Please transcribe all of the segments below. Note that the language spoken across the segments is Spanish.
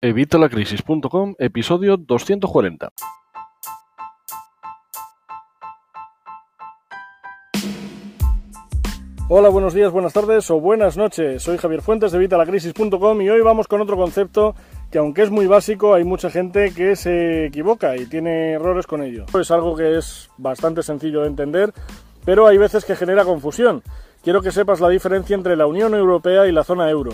Evitalacrisis.com, episodio 240. Hola, buenos días, buenas tardes o buenas noches. Soy Javier Fuentes de Evitalacrisis.com y hoy vamos con otro concepto que aunque es muy básico, hay mucha gente que se equivoca y tiene errores con ello. Es algo que es bastante sencillo de entender, pero hay veces que genera confusión. Quiero que sepas la diferencia entre la Unión Europea y la zona euro.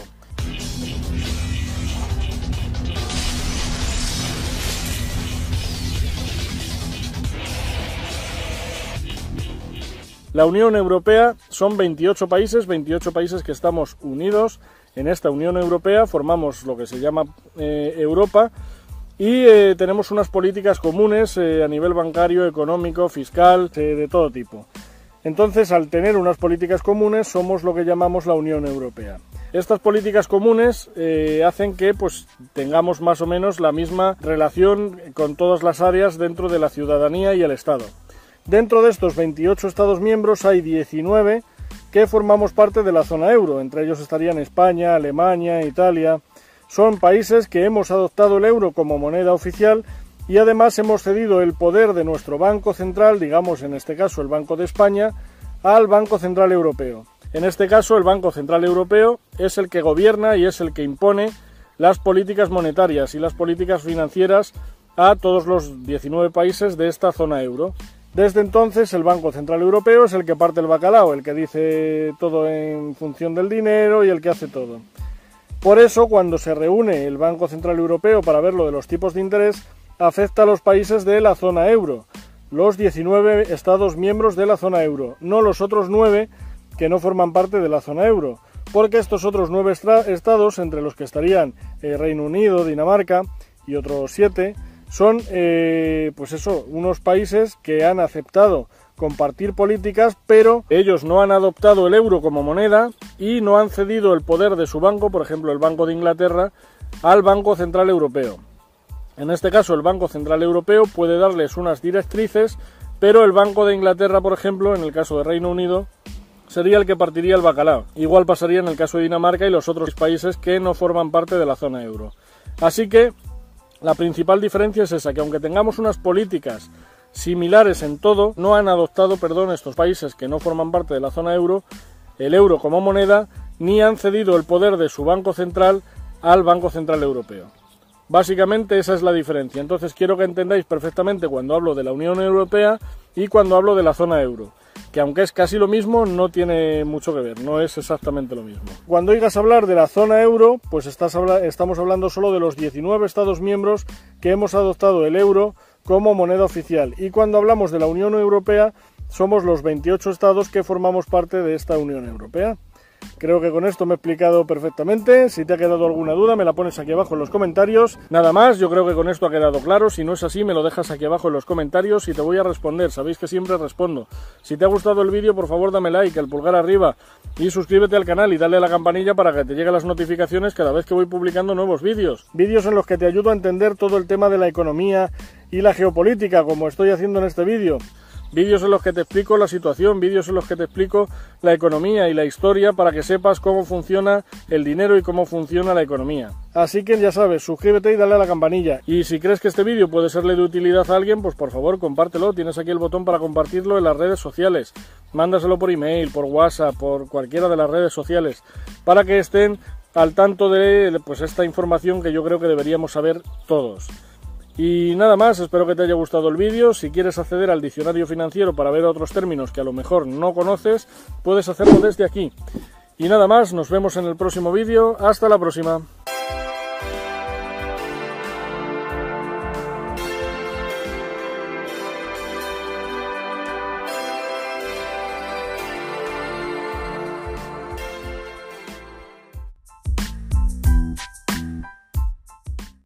La Unión Europea son 28 países, 28 países que estamos unidos en esta Unión Europea, formamos lo que se llama eh, Europa y eh, tenemos unas políticas comunes eh, a nivel bancario, económico, fiscal, de todo tipo. Entonces, al tener unas políticas comunes, somos lo que llamamos la Unión Europea. Estas políticas comunes hacen que pues, tengamos más o menos la misma relación con todas las áreas dentro de la ciudadanía y el Estado. Dentro de estos 28 Estados miembros hay 19 que formamos parte de la zona euro, entre ellos estarían España, Alemania, Italia. Son países que hemos adoptado el euro como moneda oficial y además hemos cedido el poder de nuestro Banco Central, digamos en este caso el Banco de España, al Banco Central Europeo. En este caso el Banco Central Europeo es el que gobierna y es el que impone las políticas monetarias y las políticas financieras a todos los 19 países de esta zona euro. Desde entonces el Banco Central Europeo es el que parte el bacalao, el que dice todo en función del dinero y el que hace todo. Por eso cuando se reúne el Banco Central Europeo para ver lo de los tipos de interés, afecta a los países de la zona euro, los 19 Estados miembros de la zona euro, no los otros 9 que no forman parte de la zona euro, porque estos otros 9 estados, entre los que estarían eh, Reino Unido, Dinamarca y otros 7, son, eh, pues eso, unos países que han aceptado compartir políticas, pero ellos no han adoptado el euro como moneda y no han cedido el poder de su banco, por ejemplo el Banco de Inglaterra, al Banco Central Europeo. En este caso el Banco Central Europeo puede darles unas directrices, pero el Banco de Inglaterra, por ejemplo, en el caso de Reino Unido, sería el que partiría el bacalao. Igual pasaría en el caso de Dinamarca y los otros países que no forman parte de la zona euro. Así que la principal diferencia es esa, que aunque tengamos unas políticas similares en todo, no han adoptado, perdón, estos países que no forman parte de la zona euro, el euro como moneda, ni han cedido el poder de su Banco Central al Banco Central Europeo. Básicamente esa es la diferencia. Entonces quiero que entendáis perfectamente cuando hablo de la Unión Europea y cuando hablo de la zona euro que aunque es casi lo mismo, no tiene mucho que ver, no es exactamente lo mismo. Cuando oigas hablar de la zona euro, pues estamos hablando solo de los 19 Estados miembros que hemos adoptado el euro como moneda oficial. Y cuando hablamos de la Unión Europea, somos los 28 Estados que formamos parte de esta Unión Europea. Creo que con esto me he explicado perfectamente. Si te ha quedado alguna duda, me la pones aquí abajo en los comentarios. Nada más, yo creo que con esto ha quedado claro. Si no es así, me lo dejas aquí abajo en los comentarios y te voy a responder. Sabéis que siempre respondo. Si te ha gustado el vídeo, por favor dame like, el pulgar arriba y suscríbete al canal y dale a la campanilla para que te lleguen las notificaciones cada vez que voy publicando nuevos vídeos. Vídeos en los que te ayudo a entender todo el tema de la economía y la geopolítica, como estoy haciendo en este vídeo vídeos en los que te explico la situación, vídeos en los que te explico la economía y la historia para que sepas cómo funciona el dinero y cómo funciona la economía. Así que ya sabes, suscríbete y dale a la campanilla. Y si crees que este vídeo puede serle de utilidad a alguien, pues por favor compártelo. Tienes aquí el botón para compartirlo en las redes sociales. Mándaselo por email, por WhatsApp, por cualquiera de las redes sociales, para que estén al tanto de pues esta información que yo creo que deberíamos saber todos. Y nada más, espero que te haya gustado el vídeo. Si quieres acceder al diccionario financiero para ver otros términos que a lo mejor no conoces, puedes hacerlo desde aquí. Y nada más, nos vemos en el próximo vídeo. Hasta la próxima.